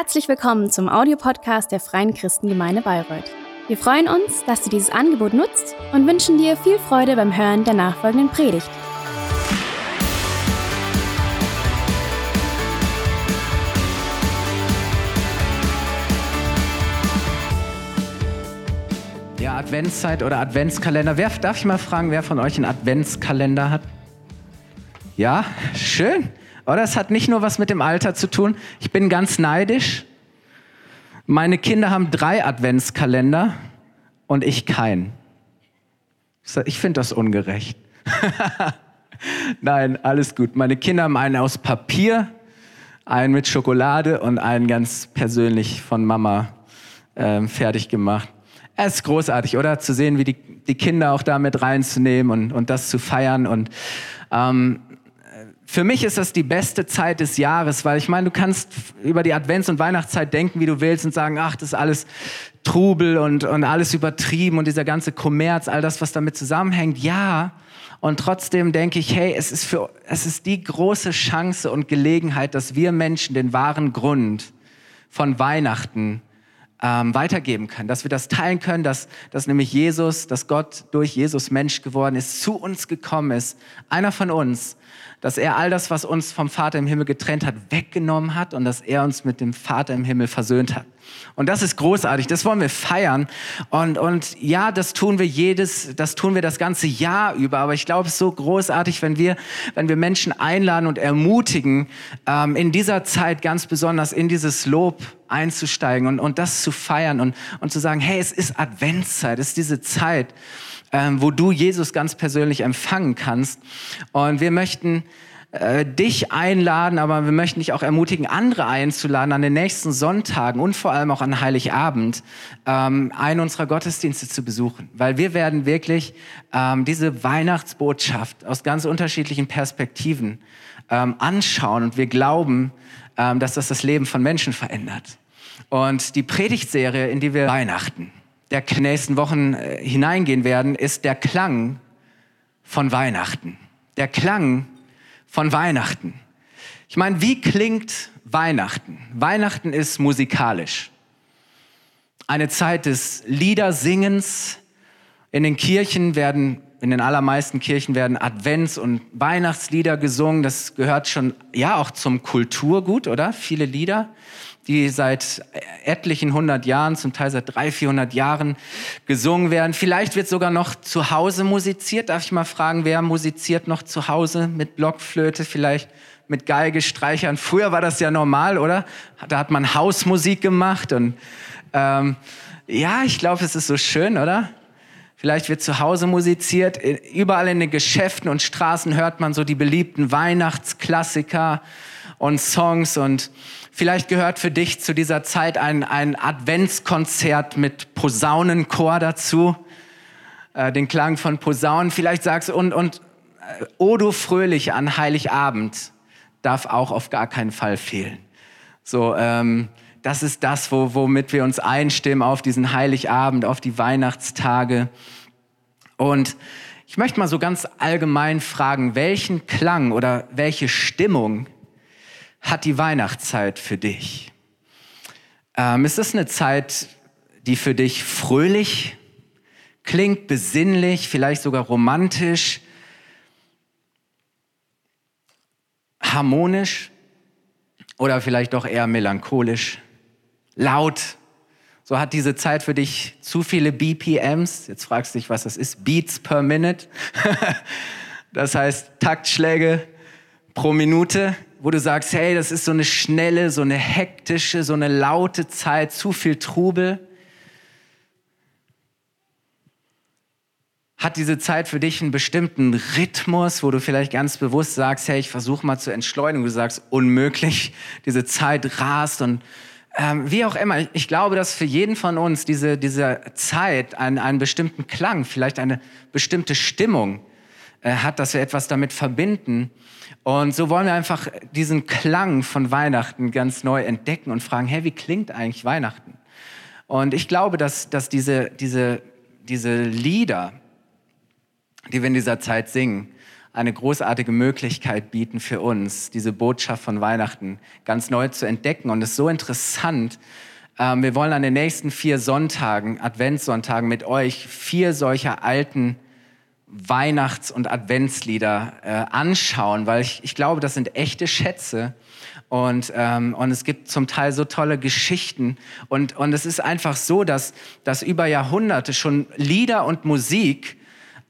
Herzlich willkommen zum Audiopodcast der Freien Christengemeinde Bayreuth. Wir freuen uns, dass du dieses Angebot nutzt und wünschen dir viel Freude beim Hören der nachfolgenden Predigt. Ja, Adventszeit oder Adventskalender. Wer, darf ich mal fragen, wer von euch einen Adventskalender hat? Ja, schön. Oder es hat nicht nur was mit dem Alter zu tun. Ich bin ganz neidisch. Meine Kinder haben drei Adventskalender und ich keinen. Ich finde das ungerecht. Nein, alles gut. Meine Kinder haben einen aus Papier, einen mit Schokolade und einen ganz persönlich von Mama äh, fertig gemacht. Es ist großartig, oder? Zu sehen, wie die, die Kinder auch da mit reinzunehmen und, und das zu feiern. Und ähm, für mich ist das die beste Zeit des Jahres, weil ich meine, du kannst über die Advents- und Weihnachtszeit denken, wie du willst und sagen, ach, das ist alles Trubel und, und alles übertrieben und dieser ganze Kommerz, all das, was damit zusammenhängt. Ja, und trotzdem denke ich, hey, es ist, für, es ist die große Chance und Gelegenheit, dass wir Menschen den wahren Grund von Weihnachten ähm, weitergeben können, dass wir das teilen können, dass, dass nämlich Jesus, dass Gott durch Jesus Mensch geworden ist, zu uns gekommen ist, einer von uns, dass er all das, was uns vom Vater im Himmel getrennt hat, weggenommen hat und dass er uns mit dem Vater im Himmel versöhnt hat. Und das ist großartig, das wollen wir feiern. Und, und ja, das tun wir jedes, das tun wir das ganze Jahr über. Aber ich glaube, es ist so großartig, wenn wir, wenn wir Menschen einladen und ermutigen, ähm, in dieser Zeit ganz besonders in dieses Lob einzusteigen und, und das zu feiern und, und zu sagen, hey, es ist Adventszeit, es ist diese Zeit, ähm, wo du Jesus ganz persönlich empfangen kannst. Und wir möchten äh, dich einladen, aber wir möchten dich auch ermutigen, andere einzuladen, an den nächsten Sonntagen und vor allem auch an Heiligabend ähm, einen unserer Gottesdienste zu besuchen. Weil wir werden wirklich ähm, diese Weihnachtsbotschaft aus ganz unterschiedlichen Perspektiven ähm, anschauen und wir glauben, ähm, dass das das Leben von Menschen verändert. Und die Predigtserie, in die wir Weihnachten, der nächsten Wochen äh, hineingehen werden, ist der Klang von Weihnachten. Der Klang von Weihnachten. Ich meine, wie klingt Weihnachten? Weihnachten ist musikalisch. Eine Zeit des Liedersingens. In den Kirchen werden, in den allermeisten Kirchen werden Advents- und Weihnachtslieder gesungen. Das gehört schon, ja, auch zum Kulturgut, oder? Viele Lieder die seit etlichen hundert Jahren, zum Teil seit drei, vierhundert Jahren gesungen werden. Vielleicht wird sogar noch zu Hause musiziert. Darf ich mal fragen, wer musiziert noch zu Hause mit Blockflöte, vielleicht mit Geige, Streichern? Früher war das ja normal, oder? Da hat man Hausmusik gemacht und ähm, ja, ich glaube, es ist so schön, oder? Vielleicht wird zu Hause musiziert. Überall in den Geschäften und Straßen hört man so die beliebten Weihnachtsklassiker und Songs und Vielleicht gehört für dich zu dieser Zeit ein, ein Adventskonzert mit Posaunenchor dazu, äh, den Klang von Posaunen. Vielleicht sagst du, und, und äh, O du Fröhlich an Heiligabend darf auch auf gar keinen Fall fehlen. So, ähm, das ist das, wo, womit wir uns einstimmen auf diesen Heiligabend, auf die Weihnachtstage. Und ich möchte mal so ganz allgemein fragen, welchen Klang oder welche Stimmung hat die Weihnachtszeit für dich? Ähm, ist es eine Zeit, die für dich fröhlich klingt, besinnlich, vielleicht sogar romantisch, harmonisch oder vielleicht doch eher melancholisch, laut? So hat diese Zeit für dich zu viele BPMs. Jetzt fragst du dich, was das ist. Beats per Minute. das heißt Taktschläge pro Minute wo du sagst, hey, das ist so eine schnelle, so eine hektische, so eine laute Zeit, zu viel Trubel? Hat diese Zeit für dich einen bestimmten Rhythmus, wo du vielleicht ganz bewusst sagst, hey, ich versuche mal zu entschleunigen. Du sagst, unmöglich, diese Zeit rast und ähm, wie auch immer. Ich glaube, dass für jeden von uns diese, diese Zeit einen, einen bestimmten Klang, vielleicht eine bestimmte Stimmung äh, hat, dass wir etwas damit verbinden. Und so wollen wir einfach diesen Klang von Weihnachten ganz neu entdecken und fragen, hey, wie klingt eigentlich Weihnachten? Und ich glaube, dass, dass diese, diese, diese Lieder, die wir in dieser Zeit singen, eine großartige Möglichkeit bieten für uns, diese Botschaft von Weihnachten ganz neu zu entdecken. Und es ist so interessant. Ähm, wir wollen an den nächsten vier Sonntagen, Adventssonntagen mit euch vier solcher alten Weihnachts- und Adventslieder äh, anschauen, weil ich, ich glaube, das sind echte Schätze. Und, ähm, und es gibt zum Teil so tolle Geschichten. Und, und es ist einfach so, dass, dass über Jahrhunderte schon Lieder und Musik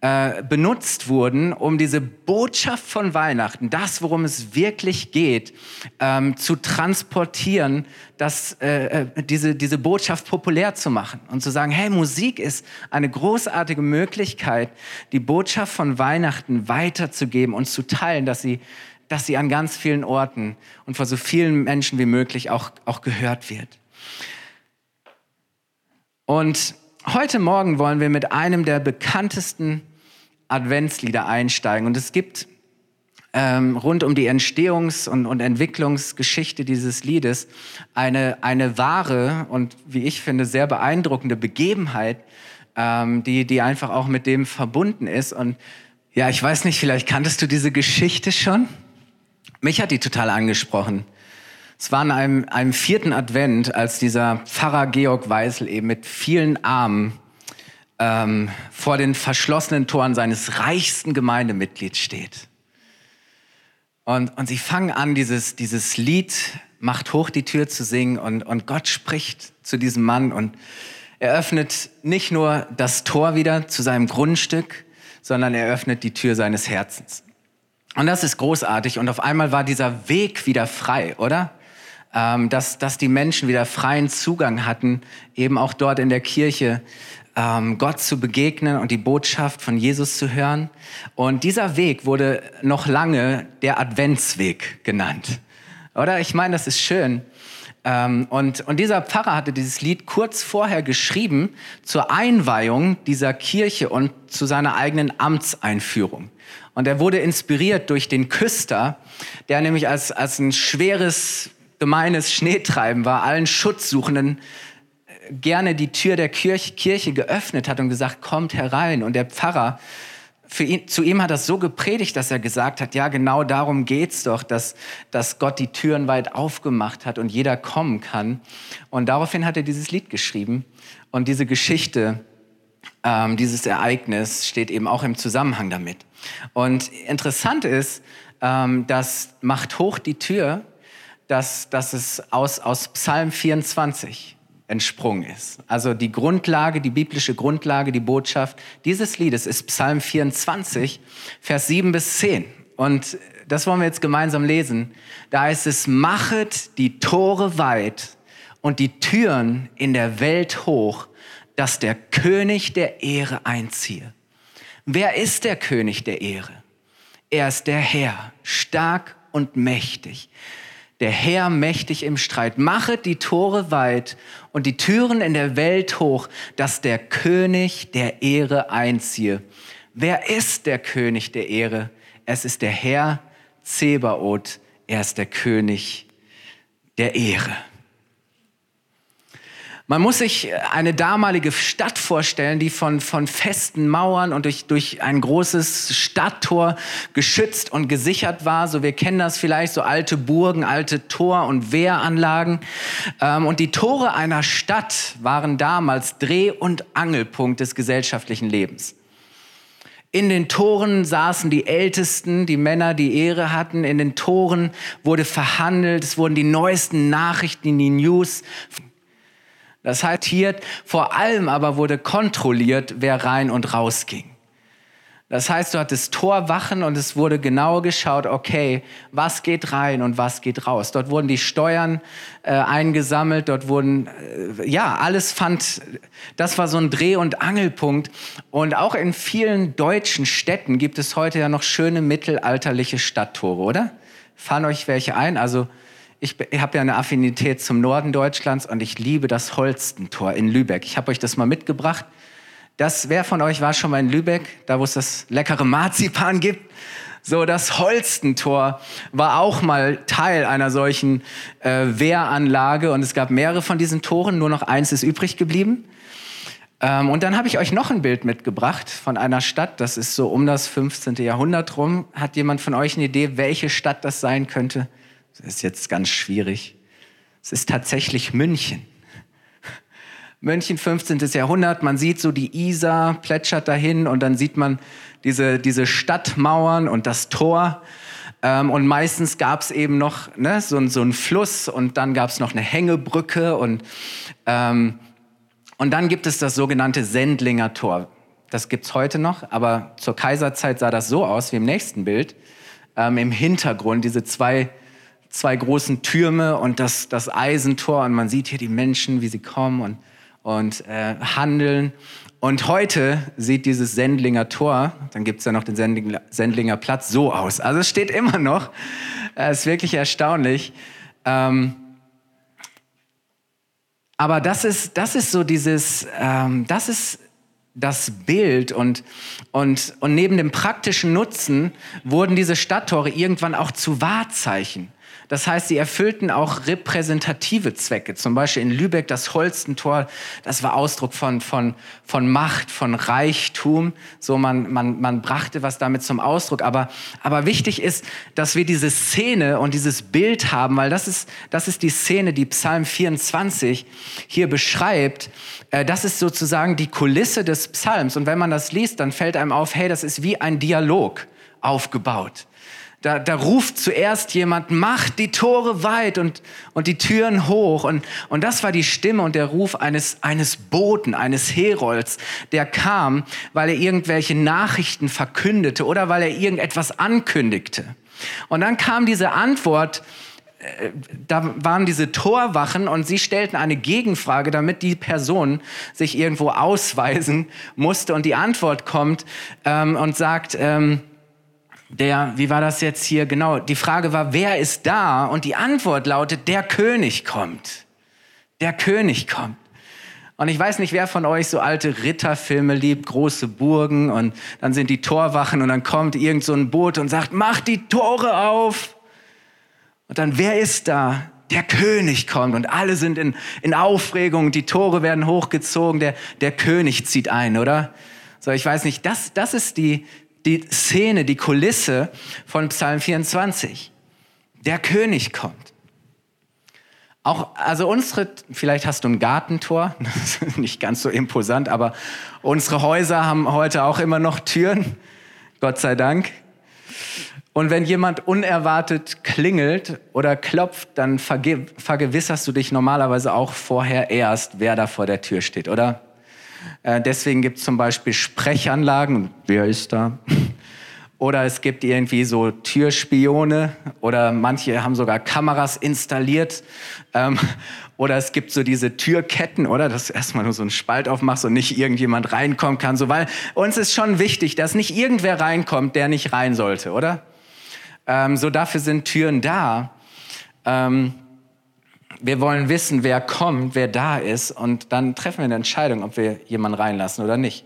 äh, benutzt wurden, um diese Botschaft von Weihnachten, das, worum es wirklich geht, ähm, zu transportieren, das, äh, äh, diese, diese Botschaft populär zu machen und zu sagen, hey, Musik ist eine großartige Möglichkeit, die Botschaft von Weihnachten weiterzugeben und zu teilen, dass sie, dass sie an ganz vielen Orten und von so vielen Menschen wie möglich auch, auch gehört wird. Und heute Morgen wollen wir mit einem der bekanntesten Adventslieder einsteigen. Und es gibt ähm, rund um die Entstehungs- und, und, Entwicklungsgeschichte dieses Liedes eine, eine wahre und, wie ich finde, sehr beeindruckende Begebenheit, ähm, die, die einfach auch mit dem verbunden ist. Und ja, ich weiß nicht, vielleicht kanntest du diese Geschichte schon? Mich hat die total angesprochen. Es war an einem, einem vierten Advent, als dieser Pfarrer Georg Weisel eben mit vielen Armen ähm, vor den verschlossenen Toren seines reichsten Gemeindemitglieds steht. Und, und sie fangen an, dieses, dieses Lied macht hoch die Tür zu singen und, und Gott spricht zu diesem Mann und er öffnet nicht nur das Tor wieder zu seinem Grundstück, sondern er öffnet die Tür seines Herzens. Und das ist großartig. Und auf einmal war dieser Weg wieder frei, oder? Ähm, dass, dass die Menschen wieder freien Zugang hatten, eben auch dort in der Kirche ähm, Gott zu begegnen und die Botschaft von Jesus zu hören. Und dieser Weg wurde noch lange der Adventsweg genannt. Oder? Ich meine, das ist schön. Ähm, und, und dieser Pfarrer hatte dieses Lied kurz vorher geschrieben zur Einweihung dieser Kirche und zu seiner eigenen Amtseinführung. Und er wurde inspiriert durch den Küster, der nämlich als, als ein schweres, gemeines Schneetreiben war, allen Schutzsuchenden gerne die Tür der Kirche, Kirche geöffnet hat und gesagt, kommt herein. Und der Pfarrer, für ihn, zu ihm hat das so gepredigt, dass er gesagt hat, ja, genau darum geht's doch, dass, dass Gott die Türen weit aufgemacht hat und jeder kommen kann. Und daraufhin hat er dieses Lied geschrieben. Und diese Geschichte, ähm, dieses Ereignis steht eben auch im Zusammenhang damit. Und interessant ist, ähm, dass macht hoch die Tür, dass, dass es aus, aus Psalm 24 entsprungen ist. Also die Grundlage, die biblische Grundlage, die Botschaft dieses Liedes ist Psalm 24, Vers 7 bis 10. Und das wollen wir jetzt gemeinsam lesen. Da heißt es, machet die Tore weit und die Türen in der Welt hoch, dass der König der Ehre einziehe. Wer ist der König der Ehre? Er ist der Herr, stark und mächtig der Herr mächtig im Streit. Machet die Tore weit und die Türen in der Welt hoch, dass der König der Ehre einziehe. Wer ist der König der Ehre? Es ist der Herr Zebaoth. Er ist der König der Ehre. Man muss sich eine damalige Stadt vorstellen, die von, von festen Mauern und durch, durch ein großes Stadttor geschützt und gesichert war. So, wir kennen das vielleicht, so alte Burgen, alte Tor- und Wehranlagen. Ähm, und die Tore einer Stadt waren damals Dreh- und Angelpunkt des gesellschaftlichen Lebens. In den Toren saßen die Ältesten, die Männer, die Ehre hatten. In den Toren wurde verhandelt. Es wurden die neuesten Nachrichten, die News das heißt, hier vor allem aber wurde kontrolliert, wer rein und raus ging. Das heißt, du hattest Torwachen und es wurde genau geschaut, okay, was geht rein und was geht raus. Dort wurden die Steuern äh, eingesammelt, dort wurden, äh, ja, alles fand, das war so ein Dreh- und Angelpunkt. Und auch in vielen deutschen Städten gibt es heute ja noch schöne mittelalterliche Stadttore, oder? Fallen euch welche ein? Also ich, habe ja eine Affinität zum Norden Deutschlands und ich liebe das Holstentor in Lübeck. Ich habe euch das mal mitgebracht. Das, wer von euch war schon mal in Lübeck, da wo es das leckere Marzipan gibt? So, das Holstentor war auch mal Teil einer solchen äh, Wehranlage und es gab mehrere von diesen Toren, nur noch eins ist übrig geblieben. Ähm, und dann habe ich euch noch ein Bild mitgebracht von einer Stadt, das ist so um das 15. Jahrhundert rum. Hat jemand von euch eine Idee, welche Stadt das sein könnte? Das ist jetzt ganz schwierig. Es ist tatsächlich München. München 15. Jahrhundert, man sieht so die Isar plätschert dahin und dann sieht man diese, diese Stadtmauern und das Tor. Ähm, und meistens gab es eben noch ne, so, so einen Fluss und dann gab es noch eine Hängebrücke und, ähm, und dann gibt es das sogenannte Sendlinger Tor. Das gibt es heute noch, aber zur Kaiserzeit sah das so aus wie im nächsten Bild. Ähm, Im Hintergrund diese zwei zwei großen Türme und das, das Eisentor und man sieht hier die Menschen, wie sie kommen und und äh, handeln. Und heute sieht dieses Sendlinger Tor, dann gibt es ja noch den Sendlinger, Sendlinger Platz, so aus. Also es steht immer noch. Es ist wirklich erstaunlich. Ähm, aber das ist, das ist so dieses, ähm, das ist das Bild und, und, und neben dem praktischen Nutzen wurden diese Stadttore irgendwann auch zu Wahrzeichen. Das heißt, sie erfüllten auch repräsentative Zwecke. Zum Beispiel in Lübeck das Holstentor, das war Ausdruck von, von, von Macht, von Reichtum. So man, man, man brachte was damit zum Ausdruck. Aber, aber wichtig ist, dass wir diese Szene und dieses Bild haben, weil das ist, das ist die Szene, die Psalm 24 hier beschreibt. Äh, das ist sozusagen die Kulisse des Psalms. Und wenn man das liest, dann fällt einem auf, hey, das ist wie ein Dialog aufgebaut. Da, da ruft zuerst jemand, macht die Tore weit und, und die Türen hoch. Und, und das war die Stimme und der Ruf eines, eines Boten, eines Herolds, der kam, weil er irgendwelche Nachrichten verkündete oder weil er irgendetwas ankündigte. Und dann kam diese Antwort, äh, da waren diese Torwachen und sie stellten eine Gegenfrage, damit die Person sich irgendwo ausweisen musste. Und die Antwort kommt ähm, und sagt, ähm, der, wie war das jetzt hier? Genau, die Frage war, wer ist da? Und die Antwort lautet, der König kommt. Der König kommt. Und ich weiß nicht, wer von euch so alte Ritterfilme liebt, große Burgen und dann sind die Torwachen und dann kommt irgend so ein Boot und sagt, mach die Tore auf. Und dann, wer ist da? Der König kommt und alle sind in, in Aufregung, die Tore werden hochgezogen, der, der König zieht ein, oder? So, ich weiß nicht, das, das ist die, die Szene, die Kulisse von Psalm 24. Der König kommt. Auch, also unsere, vielleicht hast du ein Gartentor, nicht ganz so imposant, aber unsere Häuser haben heute auch immer noch Türen, Gott sei Dank. Und wenn jemand unerwartet klingelt oder klopft, dann vergewisserst du dich normalerweise auch vorher erst, wer da vor der Tür steht, oder? Äh, deswegen gibt es zum Beispiel Sprechanlagen. Wer ist da? Oder es gibt irgendwie so Türspione oder manche haben sogar Kameras installiert. Ähm, oder es gibt so diese Türketten, oder? Dass du erstmal nur so einen Spalt aufmachst und nicht irgendjemand reinkommen kann. So, weil uns ist schon wichtig, dass nicht irgendwer reinkommt, der nicht rein sollte, oder? Ähm, so dafür sind Türen da. Ähm, wir wollen wissen, wer kommt, wer da ist und dann treffen wir eine Entscheidung, ob wir jemanden reinlassen oder nicht.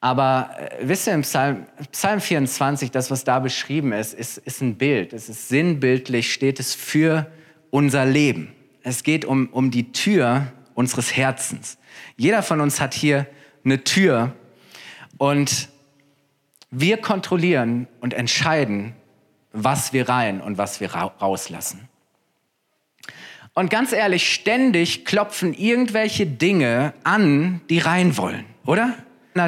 Aber äh, wisst ihr, im Psalm, Psalm 24, das, was da beschrieben ist, ist, ist ein Bild. Es ist sinnbildlich, steht es für unser Leben. Es geht um, um die Tür unseres Herzens. Jeder von uns hat hier eine Tür und wir kontrollieren und entscheiden, was wir rein und was wir rauslassen. Und ganz ehrlich, ständig klopfen irgendwelche Dinge an, die rein wollen, oder?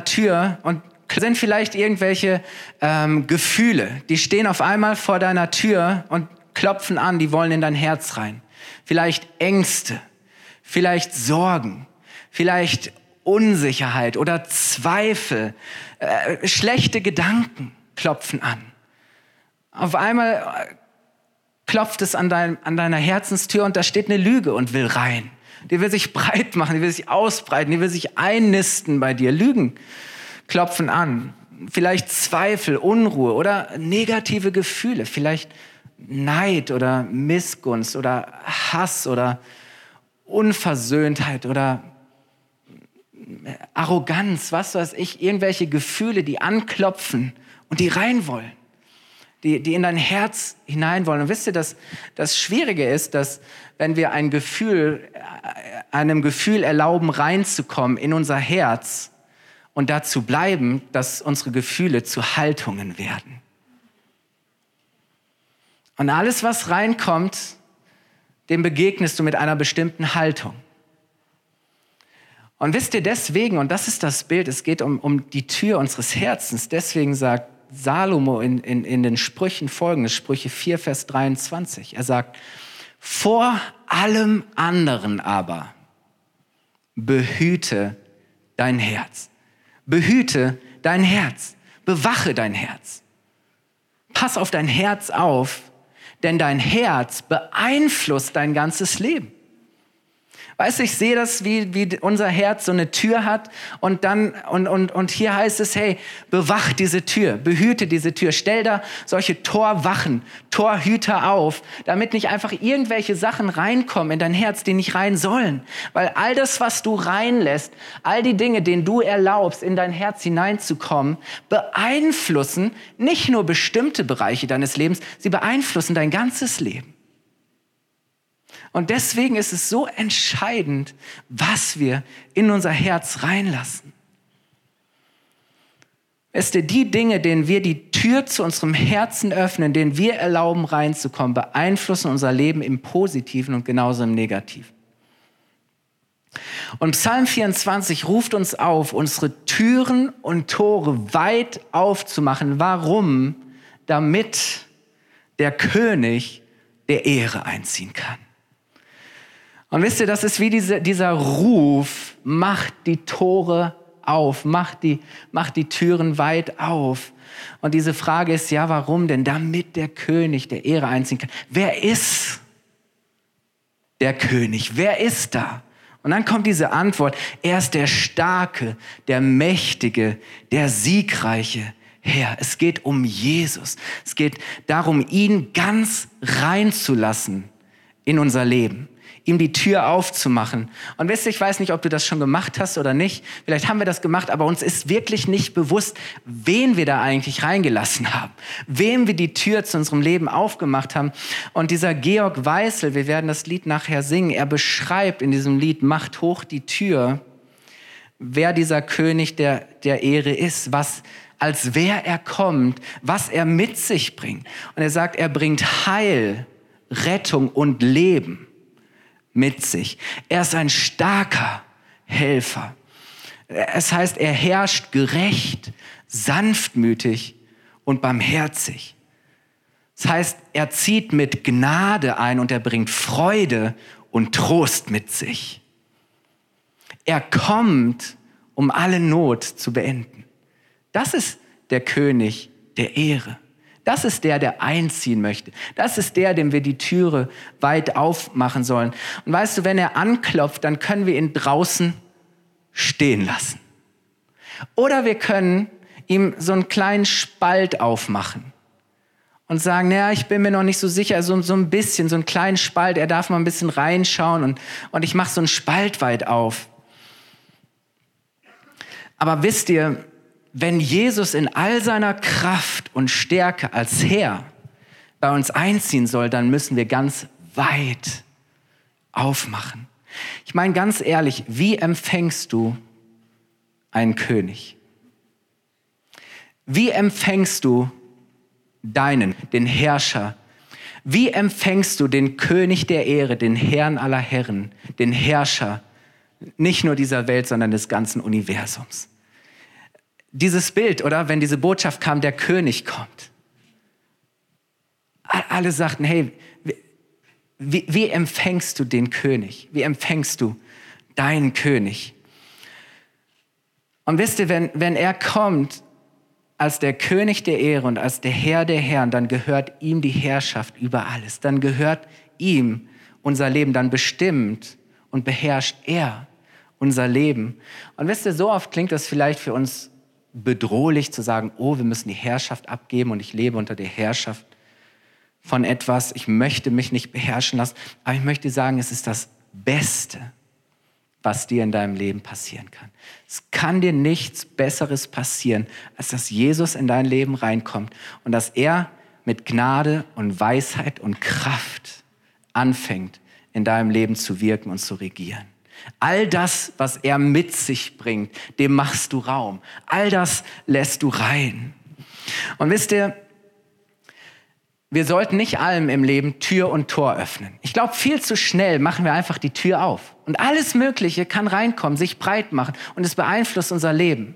Tür und sind vielleicht irgendwelche ähm, Gefühle, die stehen auf einmal vor deiner Tür und klopfen an, die wollen in dein Herz rein. Vielleicht Ängste, vielleicht Sorgen, vielleicht Unsicherheit oder Zweifel, äh, schlechte Gedanken klopfen an. Auf einmal klopft es an, dein, an deiner Herzenstür und da steht eine Lüge und will rein. Die will sich breit machen, die will sich ausbreiten, die will sich einnisten bei dir. Lügen klopfen an. Vielleicht Zweifel, Unruhe oder negative Gefühle. Vielleicht Neid oder Missgunst oder Hass oder Unversöhntheit oder Arroganz, was weiß ich, irgendwelche Gefühle, die anklopfen und die rein wollen. Die, die in dein Herz hinein wollen. Und wisst ihr, dass das Schwierige ist, dass wenn wir ein Gefühl, äh, einem Gefühl erlauben, reinzukommen in unser Herz und dazu bleiben, dass unsere Gefühle zu Haltungen werden. Und alles, was reinkommt, dem begegnest du mit einer bestimmten Haltung. Und wisst ihr deswegen, und das ist das Bild, es geht um, um die Tür unseres Herzens, deswegen sagt Salomo in, in, in den Sprüchen folgendes, Sprüche 4, Vers 23. Er sagt, vor allem anderen aber behüte dein Herz. Behüte dein Herz. Bewache dein Herz. Pass auf dein Herz auf, denn dein Herz beeinflusst dein ganzes Leben. Weißt du, ich sehe das, wie, wie unser Herz so eine Tür hat und dann, und, und, und hier heißt es, hey, bewach diese Tür, behüte diese Tür, stell da solche Torwachen, Torhüter auf, damit nicht einfach irgendwelche Sachen reinkommen in dein Herz, die nicht rein sollen. Weil all das, was du reinlässt, all die Dinge, denen du erlaubst, in dein Herz hineinzukommen, beeinflussen nicht nur bestimmte Bereiche deines Lebens, sie beeinflussen dein ganzes Leben. Und deswegen ist es so entscheidend, was wir in unser Herz reinlassen. Weißt du, die Dinge, denen wir die Tür zu unserem Herzen öffnen, denen wir erlauben reinzukommen, beeinflussen unser Leben im Positiven und genauso im Negativen. Und Psalm 24 ruft uns auf, unsere Türen und Tore weit aufzumachen. Warum? Damit der König der Ehre einziehen kann. Und wisst ihr, das ist wie diese, dieser Ruf, macht die Tore auf, macht die, macht die Türen weit auf. Und diese Frage ist, ja, warum denn? Damit der König der Ehre einziehen kann. Wer ist der König? Wer ist da? Und dann kommt diese Antwort, er ist der Starke, der Mächtige, der Siegreiche Herr. Es geht um Jesus. Es geht darum, ihn ganz reinzulassen in unser Leben ihm die Tür aufzumachen. Und wisst ihr, ich weiß nicht, ob du das schon gemacht hast oder nicht. Vielleicht haben wir das gemacht, aber uns ist wirklich nicht bewusst, wen wir da eigentlich reingelassen haben. Wem wir die Tür zu unserem Leben aufgemacht haben. Und dieser Georg Weißel, wir werden das Lied nachher singen, er beschreibt in diesem Lied, macht hoch die Tür, wer dieser König der, der Ehre ist, was, als wer er kommt, was er mit sich bringt. Und er sagt, er bringt Heil, Rettung und Leben mit sich. Er ist ein starker Helfer. Es heißt, er herrscht gerecht, sanftmütig und barmherzig. Das heißt, er zieht mit Gnade ein und er bringt Freude und Trost mit sich. Er kommt, um alle Not zu beenden. Das ist der König der Ehre. Das ist der, der einziehen möchte. Das ist der, dem wir die Türe weit aufmachen sollen. Und weißt du, wenn er anklopft, dann können wir ihn draußen stehen lassen. Oder wir können ihm so einen kleinen Spalt aufmachen und sagen, naja, ich bin mir noch nicht so sicher, so, so ein bisschen, so einen kleinen Spalt, er darf mal ein bisschen reinschauen und, und ich mache so einen Spalt weit auf. Aber wisst ihr, wenn Jesus in all seiner Kraft und Stärke als Herr bei uns einziehen soll, dann müssen wir ganz weit aufmachen. Ich meine ganz ehrlich, wie empfängst du einen König? Wie empfängst du deinen, den Herrscher? Wie empfängst du den König der Ehre, den Herrn aller Herren, den Herrscher, nicht nur dieser Welt, sondern des ganzen Universums? Dieses Bild, oder wenn diese Botschaft kam, der König kommt. Alle sagten, hey, wie, wie empfängst du den König? Wie empfängst du deinen König? Und wisst ihr, wenn, wenn er kommt als der König der Ehre und als der Herr der Herren, dann gehört ihm die Herrschaft über alles. Dann gehört ihm unser Leben, dann bestimmt und beherrscht er unser Leben. Und wisst ihr, so oft klingt das vielleicht für uns bedrohlich zu sagen, oh, wir müssen die Herrschaft abgeben und ich lebe unter der Herrschaft von etwas, ich möchte mich nicht beherrschen lassen, aber ich möchte sagen, es ist das Beste, was dir in deinem Leben passieren kann. Es kann dir nichts Besseres passieren, als dass Jesus in dein Leben reinkommt und dass er mit Gnade und Weisheit und Kraft anfängt, in deinem Leben zu wirken und zu regieren. All das, was er mit sich bringt, dem machst du Raum. All das lässt du rein. Und wisst ihr, wir sollten nicht allem im Leben Tür und Tor öffnen. Ich glaube, viel zu schnell machen wir einfach die Tür auf. Und alles Mögliche kann reinkommen, sich breit machen und es beeinflusst unser Leben.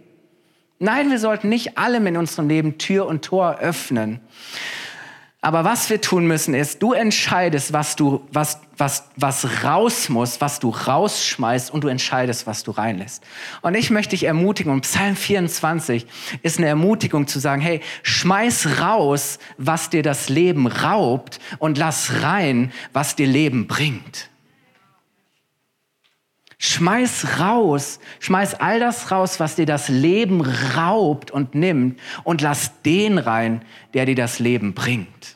Nein, wir sollten nicht allem in unserem Leben Tür und Tor öffnen. Aber was wir tun müssen ist, du entscheidest, was du, was, was, was raus muss, was du rausschmeißt und du entscheidest, was du reinlässt. Und ich möchte dich ermutigen, und Psalm 24 ist eine Ermutigung zu sagen, hey, schmeiß raus, was dir das Leben raubt und lass rein, was dir Leben bringt. Schmeiß raus, schmeiß all das raus, was dir das Leben raubt und nimmt und lass den rein, der dir das Leben bringt,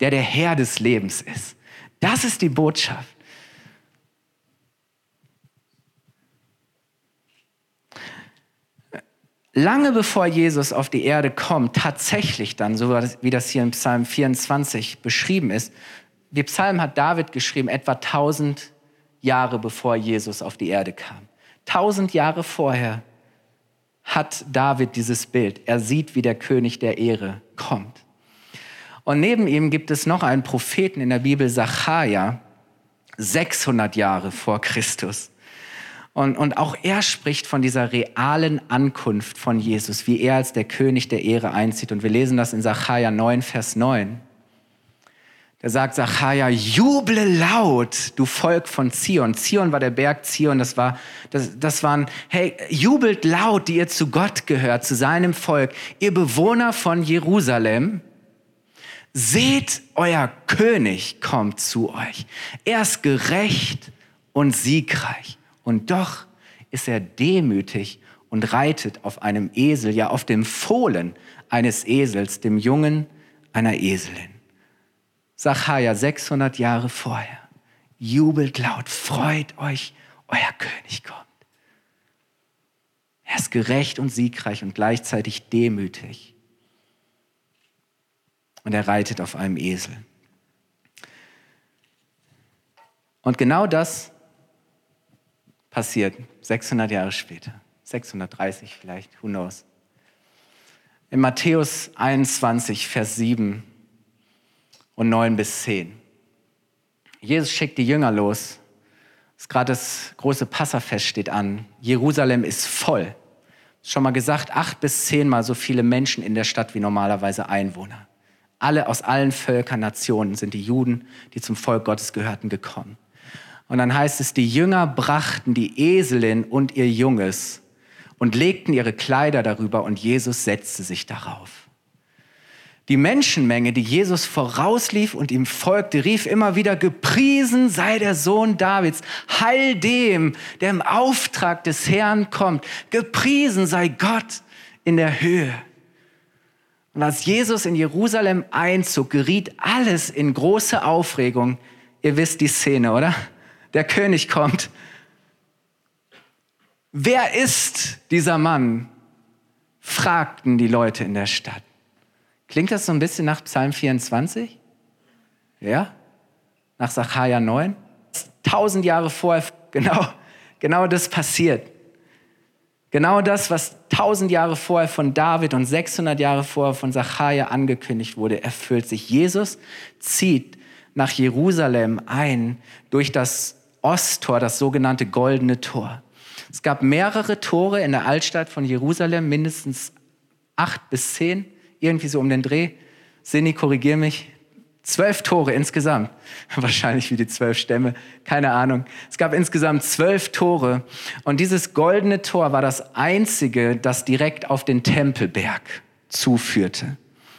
der der Herr des Lebens ist. Das ist die Botschaft. Lange bevor Jesus auf die Erde kommt, tatsächlich dann, so wie das hier in Psalm 24 beschrieben ist, die Psalm hat David geschrieben, etwa 1000 Jahre bevor Jesus auf die Erde kam. Tausend Jahre vorher hat David dieses Bild. Er sieht, wie der König der Ehre kommt. Und neben ihm gibt es noch einen Propheten in der Bibel, Sacharja, 600 Jahre vor Christus. Und, und auch er spricht von dieser realen Ankunft von Jesus, wie er als der König der Ehre einzieht. Und wir lesen das in Sacharja 9, Vers 9. Da sagt Zachariah, juble laut, du Volk von Zion. Zion war der Berg Zion, das war, das, das waren, hey, jubelt laut, die ihr zu Gott gehört, zu seinem Volk, ihr Bewohner von Jerusalem. Seht, euer König kommt zu euch. Er ist gerecht und siegreich. Und doch ist er demütig und reitet auf einem Esel, ja auf dem Fohlen eines Esels, dem Jungen einer Eselin. Sacharja 600 Jahre vorher. Jubelt laut, freut euch, euer König kommt. Er ist gerecht und siegreich und gleichzeitig demütig. Und er reitet auf einem Esel. Und genau das passiert 600 Jahre später, 630 vielleicht, who knows. In Matthäus 21, Vers 7 und 9 bis 10. Jesus schickt die Jünger los. Gerade das große Passafest steht an. Jerusalem ist voll. Schon mal gesagt, acht bis zehnmal so viele Menschen in der Stadt wie normalerweise Einwohner. Alle aus allen Völkern, Nationen sind die Juden, die zum Volk Gottes gehörten, gekommen. Und dann heißt es, die Jünger brachten die Eselin und ihr Junges und legten ihre Kleider darüber und Jesus setzte sich darauf. Die Menschenmenge, die Jesus vorauslief und ihm folgte, rief immer wieder, gepriesen sei der Sohn Davids, heil dem, der im Auftrag des Herrn kommt, gepriesen sei Gott in der Höhe. Und als Jesus in Jerusalem einzog, geriet alles in große Aufregung. Ihr wisst die Szene, oder? Der König kommt. Wer ist dieser Mann? fragten die Leute in der Stadt. Klingt das so ein bisschen nach Psalm 24? Ja? Nach Sacharja 9? Tausend Jahre vorher, genau, genau das passiert. Genau das, was tausend Jahre vorher von David und 600 Jahre vorher von Sacharja angekündigt wurde, erfüllt sich. Jesus zieht nach Jerusalem ein durch das Osttor, das sogenannte Goldene Tor. Es gab mehrere Tore in der Altstadt von Jerusalem, mindestens acht bis zehn irgendwie so um den Dreh. Sini, korrigier mich. Zwölf Tore insgesamt. Wahrscheinlich wie die zwölf Stämme. Keine Ahnung. Es gab insgesamt zwölf Tore. Und dieses goldene Tor war das einzige, das direkt auf den Tempelberg zuführte.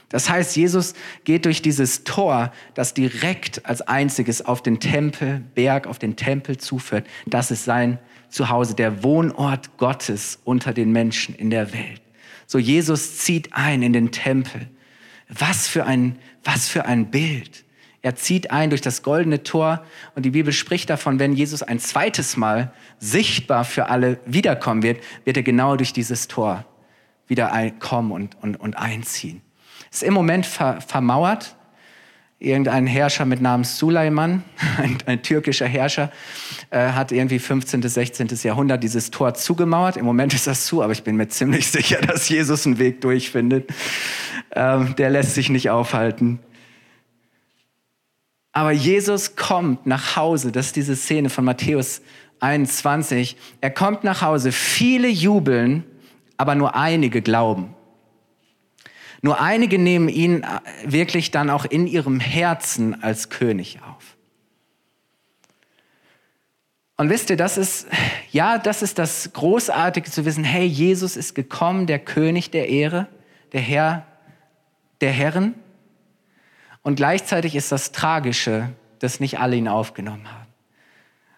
Das heißt, Jesus geht durch dieses Tor, das direkt als einziges auf den Tempelberg, auf den Tempel zuführt. Das ist sein Zuhause, der Wohnort Gottes unter den Menschen in der Welt. So Jesus zieht ein in den Tempel. Was für ein, was für ein Bild. Er zieht ein durch das goldene Tor und die Bibel spricht davon, wenn Jesus ein zweites Mal sichtbar für alle wiederkommen wird, wird er genau durch dieses Tor wieder kommen und, und, und einziehen. Ist im Moment ver vermauert. Irgendein Herrscher mit Namen Suleiman, ein, ein türkischer Herrscher, äh, hat irgendwie 15. bis 16. Jahrhundert dieses Tor zugemauert. Im Moment ist das zu, aber ich bin mir ziemlich sicher, dass Jesus einen Weg durchfindet. Ähm, der lässt sich nicht aufhalten. Aber Jesus kommt nach Hause. Das ist diese Szene von Matthäus 21. Er kommt nach Hause. Viele jubeln, aber nur einige glauben. Nur einige nehmen ihn äh, wirklich dann auch in ihrem Herzen als König auf. Und wisst ihr, das ist, ja, das ist das Großartige zu wissen, hey, Jesus ist gekommen, der König der Ehre, der Herr der Herren. Und gleichzeitig ist das Tragische, dass nicht alle ihn aufgenommen haben.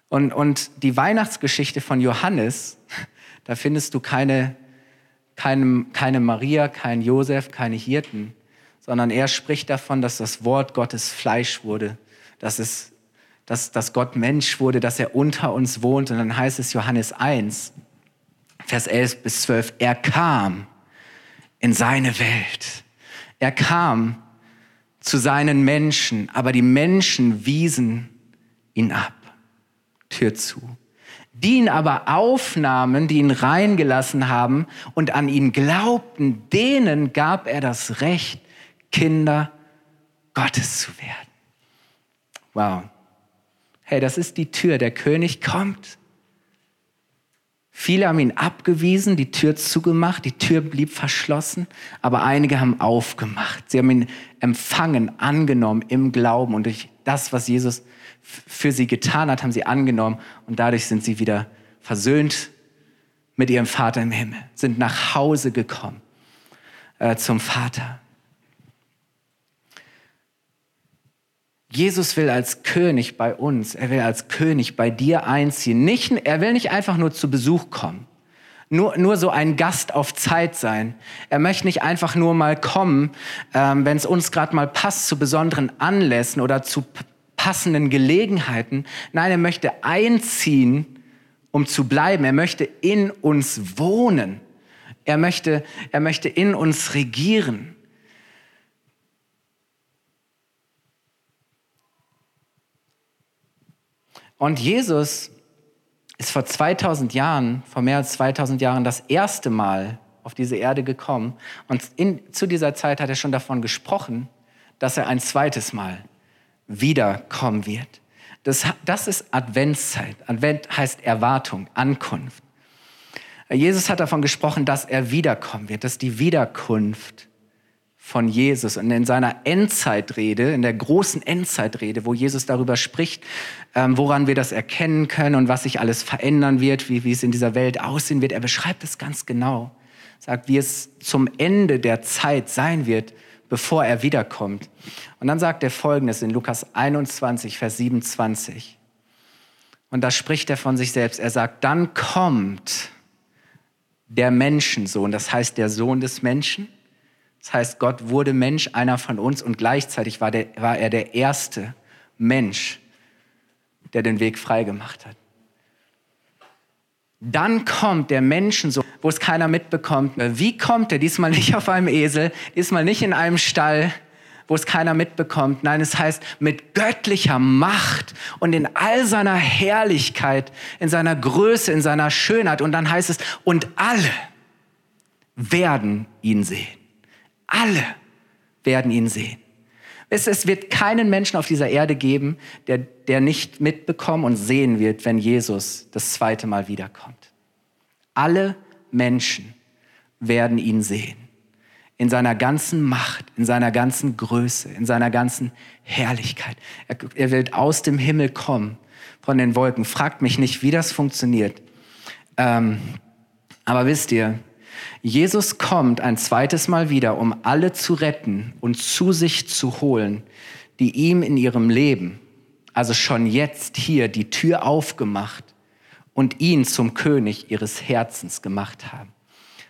Und, und die Weihnachtsgeschichte von Johannes, da findest du keine, keine, keine Maria, keinen Josef, keine Hirten, sondern er spricht davon, dass das Wort Gottes Fleisch wurde, dass, es, dass, dass Gott Mensch wurde, dass er unter uns wohnt. Und dann heißt es Johannes 1, Vers 11 bis 12, er kam in seine Welt. Er kam zu seinen Menschen, aber die Menschen wiesen ihn ab. Tür zu. Die ihn aber aufnahmen, die ihn reingelassen haben und an ihn glaubten, denen gab er das Recht, Kinder Gottes zu werden. Wow. Hey, das ist die Tür. Der König kommt Viele haben ihn abgewiesen, die Tür zugemacht, die Tür blieb verschlossen, aber einige haben aufgemacht. Sie haben ihn empfangen, angenommen im Glauben und durch das, was Jesus für sie getan hat, haben sie angenommen und dadurch sind sie wieder versöhnt mit ihrem Vater im Himmel, sind nach Hause gekommen äh, zum Vater. Jesus will als König bei uns, er will als König bei dir einziehen. Nicht, er will nicht einfach nur zu Besuch kommen, nur, nur so ein Gast auf Zeit sein. Er möchte nicht einfach nur mal kommen, ähm, wenn es uns gerade mal passt, zu besonderen Anlässen oder zu passenden Gelegenheiten. Nein, er möchte einziehen, um zu bleiben. Er möchte in uns wohnen. Er möchte, er möchte in uns regieren. Und Jesus ist vor 2000 Jahren, vor mehr als 2000 Jahren, das erste Mal auf diese Erde gekommen. Und in, zu dieser Zeit hat er schon davon gesprochen, dass er ein zweites Mal wiederkommen wird. Das, das ist Adventszeit. Advent heißt Erwartung, Ankunft. Jesus hat davon gesprochen, dass er wiederkommen wird, dass die Wiederkunft von Jesus. Und in seiner Endzeitrede, in der großen Endzeitrede, wo Jesus darüber spricht, ähm, woran wir das erkennen können und was sich alles verändern wird, wie, wie es in dieser Welt aussehen wird, er beschreibt es ganz genau. Sagt, wie es zum Ende der Zeit sein wird, bevor er wiederkommt. Und dann sagt er Folgendes in Lukas 21, Vers 27. Und da spricht er von sich selbst. Er sagt, dann kommt der Menschensohn, das heißt der Sohn des Menschen, das heißt, Gott wurde Mensch, einer von uns, und gleichzeitig war, der, war er der erste Mensch, der den Weg freigemacht hat. Dann kommt der Menschensohn, wo es keiner mitbekommt. Wie kommt er? Diesmal nicht auf einem Esel, diesmal nicht in einem Stall, wo es keiner mitbekommt. Nein, es heißt mit göttlicher Macht und in all seiner Herrlichkeit, in seiner Größe, in seiner Schönheit. Und dann heißt es, und alle werden ihn sehen. Alle werden ihn sehen. Es, es wird keinen Menschen auf dieser Erde geben, der, der nicht mitbekommen und sehen wird, wenn Jesus das zweite Mal wiederkommt. Alle Menschen werden ihn sehen. In seiner ganzen Macht, in seiner ganzen Größe, in seiner ganzen Herrlichkeit. Er, er wird aus dem Himmel kommen, von den Wolken. Fragt mich nicht, wie das funktioniert. Ähm, aber wisst ihr, Jesus kommt ein zweites Mal wieder, um alle zu retten und zu sich zu holen, die ihm in ihrem Leben, also schon jetzt hier, die Tür aufgemacht und ihn zum König ihres Herzens gemacht haben.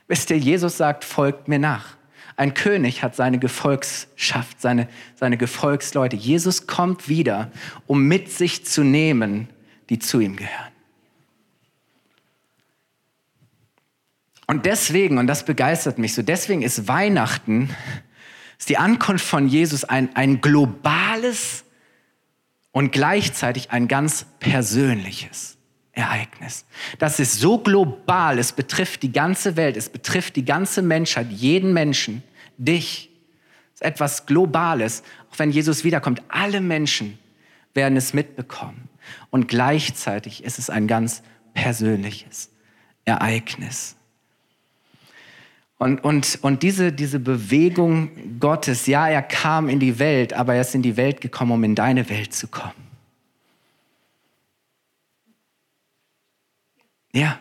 Wisst ihr, Jesus sagt, folgt mir nach. Ein König hat seine Gefolgschaft, seine, seine Gefolgsleute. Jesus kommt wieder, um mit sich zu nehmen, die zu ihm gehören. Und deswegen, und das begeistert mich so, deswegen ist Weihnachten ist die Ankunft von Jesus ein, ein globales und gleichzeitig ein ganz persönliches Ereignis. Das ist so global, es betrifft die ganze Welt, es betrifft die ganze Menschheit, jeden Menschen, dich. Es ist etwas Globales, auch wenn Jesus wiederkommt. Alle Menschen werden es mitbekommen. Und gleichzeitig ist es ein ganz persönliches Ereignis. Und, und, und diese, diese Bewegung Gottes, ja, er kam in die Welt, aber er ist in die Welt gekommen, um in deine Welt zu kommen. Ja,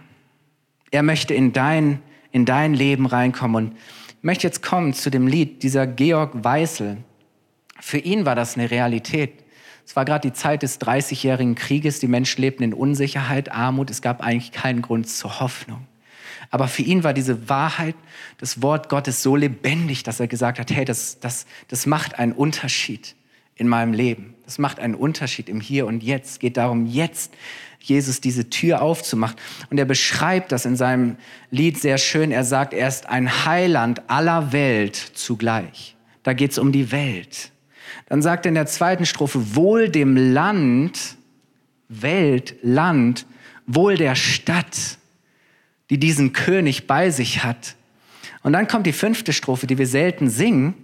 er möchte in dein, in dein Leben reinkommen. Und ich möchte jetzt kommen zu dem Lied dieser Georg Weißel. Für ihn war das eine Realität. Es war gerade die Zeit des 30-jährigen Krieges. Die Menschen lebten in Unsicherheit, Armut. Es gab eigentlich keinen Grund zur Hoffnung. Aber für ihn war diese Wahrheit, das Wort Gottes so lebendig, dass er gesagt hat, hey, das, das, das macht einen Unterschied in meinem Leben. Das macht einen Unterschied im Hier und Jetzt. Es geht darum, jetzt Jesus diese Tür aufzumachen. Und er beschreibt das in seinem Lied sehr schön. Er sagt, er ist ein Heiland aller Welt zugleich. Da geht es um die Welt. Dann sagt er in der zweiten Strophe, wohl dem Land, Welt, Land, wohl der Stadt, die diesen König bei sich hat. Und dann kommt die fünfte Strophe, die wir selten singen,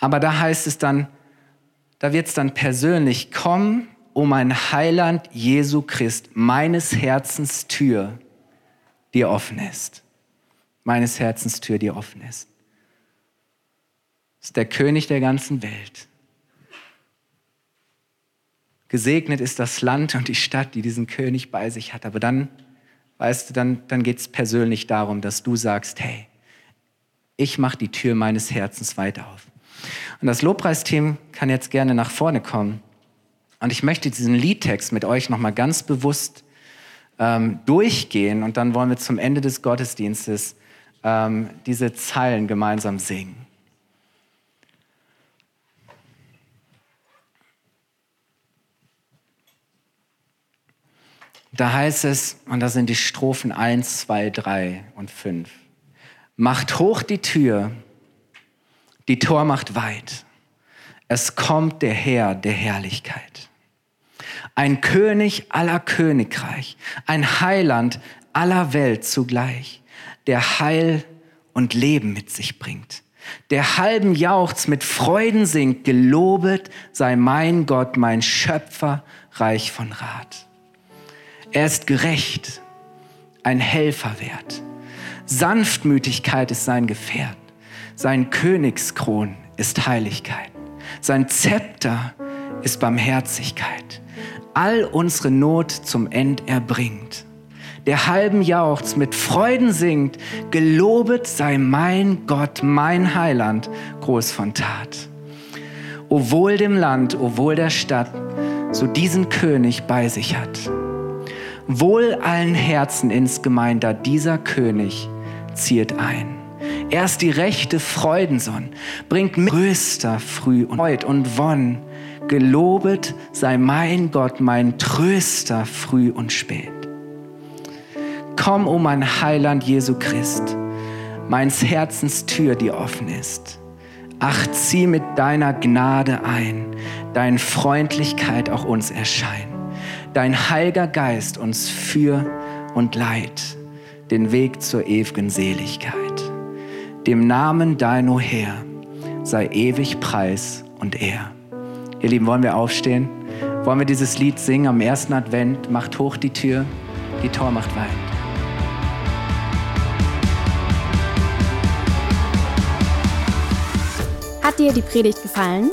aber da heißt es dann, da wird es dann persönlich, komm, o mein Heiland Jesu Christ, meines Herzens Tür, die offen ist. Meines Herzens Tür, die offen ist. Ist der König der ganzen Welt. Gesegnet ist das Land und die Stadt, die diesen König bei sich hat. Aber dann weißt du, dann, dann geht es persönlich darum, dass du sagst, hey, ich mache die Tür meines Herzens weit auf. Und das Lobpreisteam kann jetzt gerne nach vorne kommen. Und ich möchte diesen Liedtext mit euch nochmal ganz bewusst ähm, durchgehen und dann wollen wir zum Ende des Gottesdienstes ähm, diese Zeilen gemeinsam singen. Da heißt es, und da sind die Strophen 1, 2, 3 und 5. Macht hoch die Tür, die Tor macht weit. Es kommt der Herr der Herrlichkeit. Ein König aller Königreich, ein Heiland aller Welt zugleich, der Heil und Leben mit sich bringt. Der halben Jauchz mit Freuden singt, gelobet sei mein Gott, mein Schöpfer, reich von Rat. Er ist gerecht, ein Helfer wert. Sanftmütigkeit ist sein Gefährt. Sein Königskron ist Heiligkeit. Sein Zepter ist Barmherzigkeit. All unsere Not zum End erbringt. Der halben Jauchz mit Freuden singt, gelobet sei mein Gott, mein Heiland, groß von Tat. O wohl dem Land, o wohl der Stadt, so diesen König bei sich hat. Wohl allen Herzen insgemein, da dieser König ziert ein. Er ist die rechte Freudensonn, bringt mit größter Früh und Freud und Wonn. Gelobet sei mein Gott, mein Tröster früh und spät. Komm, o oh mein Heiland Jesu Christ, meins Herzens Tür, die offen ist. Ach, zieh mit deiner Gnade ein, dein Freundlichkeit auch uns erscheint dein Heiliger Geist uns für und leid den Weg zur ewigen Seligkeit. Dem Namen dein, o Herr, sei ewig Preis und Ehr. Ihr Lieben, wollen wir aufstehen? Wollen wir dieses Lied singen am ersten Advent? Macht hoch die Tür, die Tor macht weit. Hat dir die Predigt gefallen?